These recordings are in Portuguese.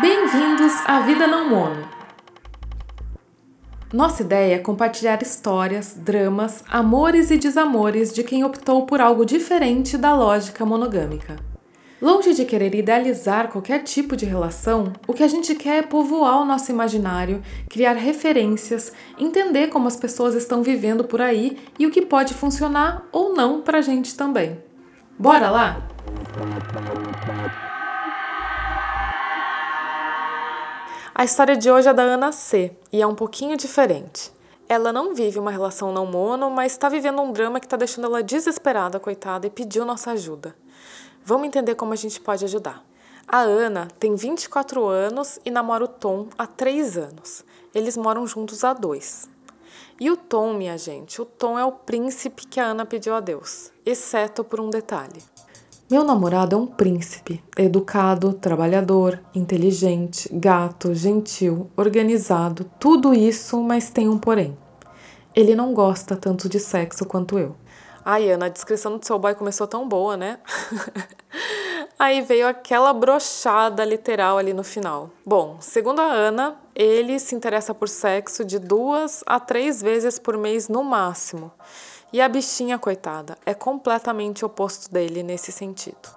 Bem-vindos à Vida Não Mono. Nossa ideia é compartilhar histórias, dramas, amores e desamores de quem optou por algo diferente da lógica monogâmica. Longe de querer idealizar qualquer tipo de relação, o que a gente quer é povoar o nosso imaginário, criar referências, entender como as pessoas estão vivendo por aí e o que pode funcionar ou não pra gente também. Bora lá? A história de hoje é da Ana C e é um pouquinho diferente. Ela não vive uma relação não mono, mas está vivendo um drama que está deixando ela desesperada, coitada, e pediu nossa ajuda. Vamos entender como a gente pode ajudar. A Ana tem 24 anos e namora o Tom há 3 anos. Eles moram juntos há 2. E o Tom, minha gente, o Tom é o príncipe que a Ana pediu a Deus, exceto por um detalhe. Meu namorado é um príncipe, educado, trabalhador, inteligente, gato, gentil, organizado, tudo isso, mas tem um porém. Ele não gosta tanto de sexo quanto eu. Ai, Ana, a descrição do seu boy começou tão boa, né? Aí veio aquela brochada literal ali no final. Bom, segundo a Ana, ele se interessa por sexo de duas a três vezes por mês no máximo. E a bichinha, coitada, é completamente oposto dele nesse sentido.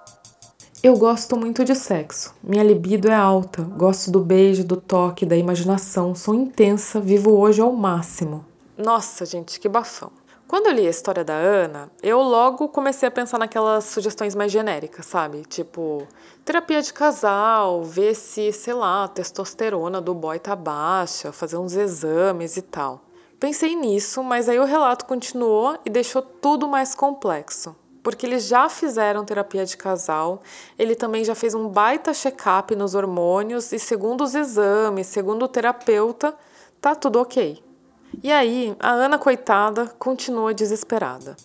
Eu gosto muito de sexo. Minha libido é alta. Gosto do beijo, do toque, da imaginação. Sou intensa, vivo hoje ao máximo. Nossa, gente, que bafão. Quando eu li a história da Ana, eu logo comecei a pensar naquelas sugestões mais genéricas, sabe? Tipo, terapia de casal, ver se, sei lá, a testosterona do boy tá baixa, fazer uns exames e tal. Pensei nisso, mas aí o relato continuou e deixou tudo mais complexo. Porque eles já fizeram terapia de casal, ele também já fez um baita check-up nos hormônios e, segundo os exames, segundo o terapeuta, tá tudo ok. E aí, a Ana, coitada, continua desesperada.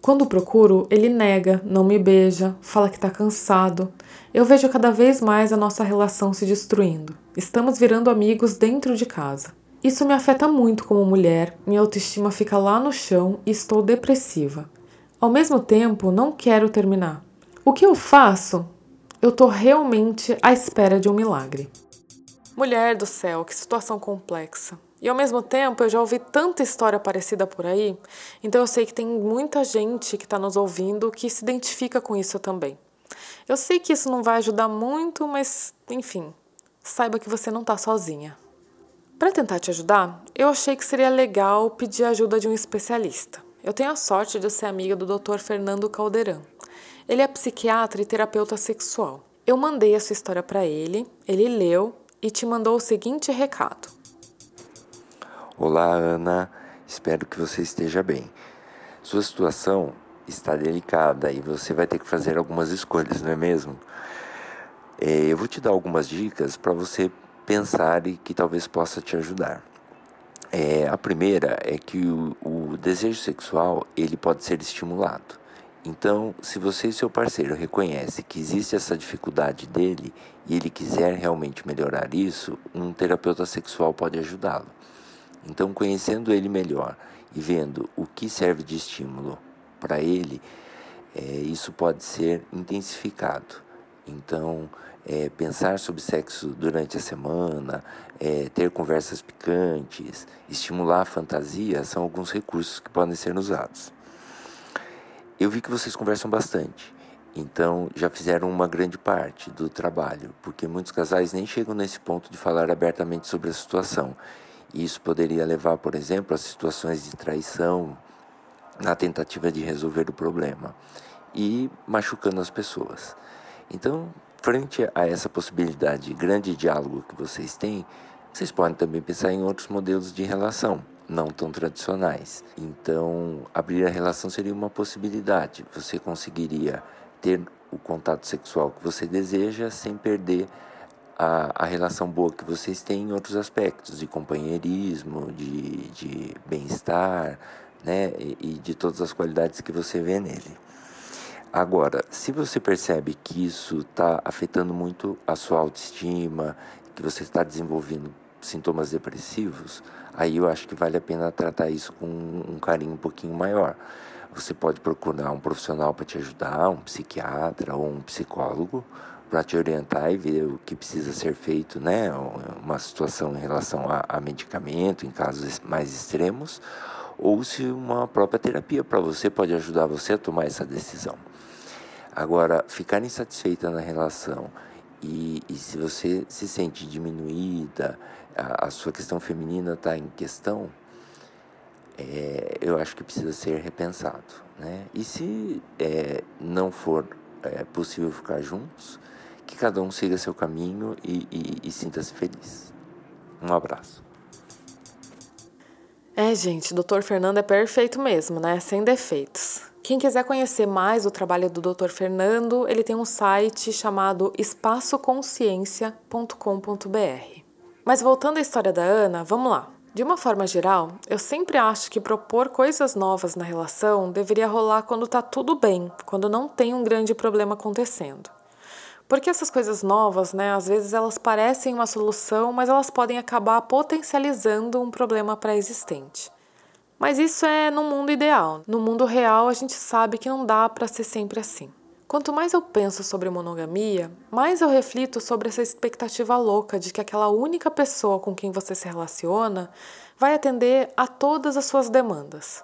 Quando procuro, ele nega, não me beija, fala que tá cansado. Eu vejo cada vez mais a nossa relação se destruindo. Estamos virando amigos dentro de casa. Isso me afeta muito como mulher, minha autoestima fica lá no chão e estou depressiva. Ao mesmo tempo, não quero terminar. O que eu faço? Eu tô realmente à espera de um milagre. Mulher do céu, que situação complexa. E ao mesmo tempo, eu já ouvi tanta história parecida por aí, então eu sei que tem muita gente que está nos ouvindo que se identifica com isso também. Eu sei que isso não vai ajudar muito, mas enfim, saiba que você não está sozinha. Para tentar te ajudar, eu achei que seria legal pedir a ajuda de um especialista. Eu tenho a sorte de ser amiga do Dr. Fernando Caldeirão. Ele é psiquiatra e terapeuta sexual. Eu mandei a sua história para ele, ele leu e te mandou o seguinte recado. Olá, Ana. Espero que você esteja bem. Sua situação está delicada e você vai ter que fazer algumas escolhas, não é mesmo? É, eu vou te dar algumas dicas para você pensar e que talvez possa te ajudar. É, a primeira é que o, o desejo sexual ele pode ser estimulado. Então, se você e seu parceiro reconhecem que existe essa dificuldade dele e ele quiser realmente melhorar isso, um terapeuta sexual pode ajudá-lo. Então, conhecendo ele melhor e vendo o que serve de estímulo para ele, é, isso pode ser intensificado. Então, é, pensar sobre sexo durante a semana, é, ter conversas picantes, estimular a fantasia são alguns recursos que podem ser usados. Eu vi que vocês conversam bastante, então já fizeram uma grande parte do trabalho, porque muitos casais nem chegam nesse ponto de falar abertamente sobre a situação isso poderia levar, por exemplo, a situações de traição na tentativa de resolver o problema e machucando as pessoas. Então, frente a essa possibilidade de grande diálogo que vocês têm, vocês podem também pensar em outros modelos de relação, não tão tradicionais. Então, abrir a relação seria uma possibilidade. Você conseguiria ter o contato sexual que você deseja sem perder a, a relação boa que vocês têm em outros aspectos, de companheirismo, de, de bem-estar, né? E, e de todas as qualidades que você vê nele. Agora, se você percebe que isso está afetando muito a sua autoestima, que você está desenvolvendo sintomas depressivos, aí eu acho que vale a pena tratar isso com um carinho um pouquinho maior. você pode procurar um profissional para te ajudar, um psiquiatra ou um psicólogo, para te orientar e ver o que precisa ser feito, né? Uma situação em relação a, a medicamento, em casos mais extremos, ou se uma própria terapia para você pode ajudar você a tomar essa decisão. Agora, ficar insatisfeita na relação e, e se você se sente diminuída, a, a sua questão feminina está em questão, é, eu acho que precisa ser repensado. Né? E se é, não for é, possível ficar juntos, que cada um siga seu caminho e, e, e sinta-se feliz. Um abraço. É, gente, o Dr. Fernando é perfeito mesmo, né? Sem defeitos. Quem quiser conhecer mais o trabalho do Dr. Fernando, ele tem um site chamado espaçoconsciência.com.br. Mas voltando à história da Ana, vamos lá. De uma forma geral, eu sempre acho que propor coisas novas na relação deveria rolar quando tá tudo bem, quando não tem um grande problema acontecendo. Porque essas coisas novas, né, às vezes elas parecem uma solução, mas elas podem acabar potencializando um problema pré-existente. Mas isso é no mundo ideal. No mundo real, a gente sabe que não dá para ser sempre assim. Quanto mais eu penso sobre monogamia, mais eu reflito sobre essa expectativa louca de que aquela única pessoa com quem você se relaciona vai atender a todas as suas demandas.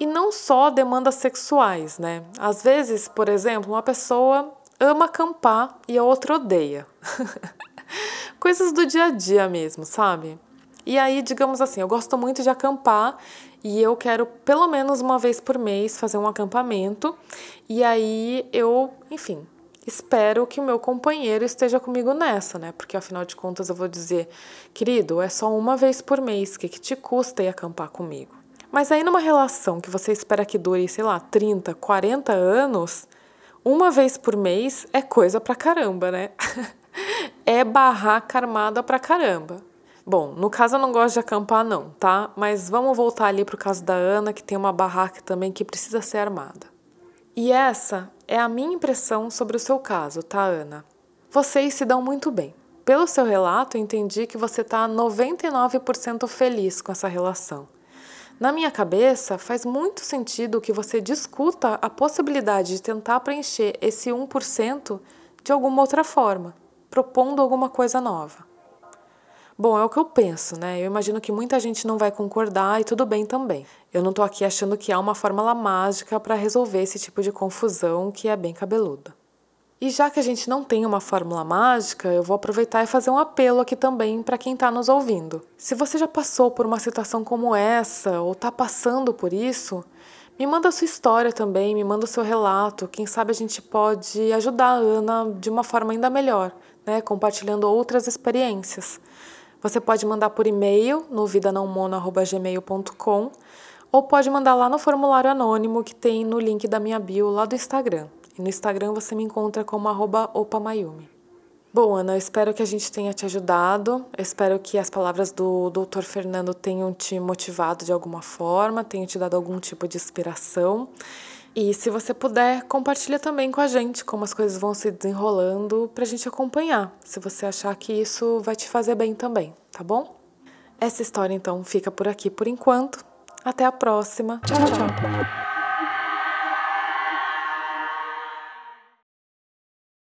E não só demandas sexuais, né? Às vezes, por exemplo, uma pessoa ama acampar e a outra odeia. Coisas do dia a dia mesmo, sabe? E aí, digamos assim, eu gosto muito de acampar e eu quero pelo menos uma vez por mês fazer um acampamento. E aí eu, enfim, espero que o meu companheiro esteja comigo nessa, né? Porque afinal de contas eu vou dizer, querido, é só uma vez por mês, o que, que te custa ir acampar comigo? Mas aí numa relação que você espera que dure, sei lá, 30, 40 anos, uma vez por mês é coisa pra caramba, né? é barraca armada pra caramba. Bom, no caso eu não gosto de acampar não, tá? Mas vamos voltar ali pro caso da Ana, que tem uma barraca também que precisa ser armada. E essa é a minha impressão sobre o seu caso, tá, Ana? Vocês se dão muito bem. Pelo seu relato, entendi que você está 99% feliz com essa relação. Na minha cabeça, faz muito sentido que você discuta a possibilidade de tentar preencher esse 1% de alguma outra forma, propondo alguma coisa nova. Bom, é o que eu penso, né? Eu imagino que muita gente não vai concordar e tudo bem também. Eu não tô aqui achando que há uma fórmula mágica para resolver esse tipo de confusão que é bem cabeluda. E já que a gente não tem uma fórmula mágica, eu vou aproveitar e fazer um apelo aqui também para quem está nos ouvindo. Se você já passou por uma situação como essa ou está passando por isso, me manda a sua história também, me manda o seu relato. Quem sabe a gente pode ajudar a Ana de uma forma ainda melhor, né? compartilhando outras experiências. Você pode mandar por e-mail no vidanãomono.gmail.com ou pode mandar lá no formulário anônimo que tem no link da minha bio lá do Instagram. No Instagram você me encontra como opamayumi. Bom, Ana, eu espero que a gente tenha te ajudado. Eu espero que as palavras do Dr. Fernando tenham te motivado de alguma forma, tenham te dado algum tipo de inspiração. E se você puder, compartilha também com a gente como as coisas vão se desenrolando para a gente acompanhar, se você achar que isso vai te fazer bem também, tá bom? Essa história então fica por aqui por enquanto. Até a próxima. Tchau, tchau.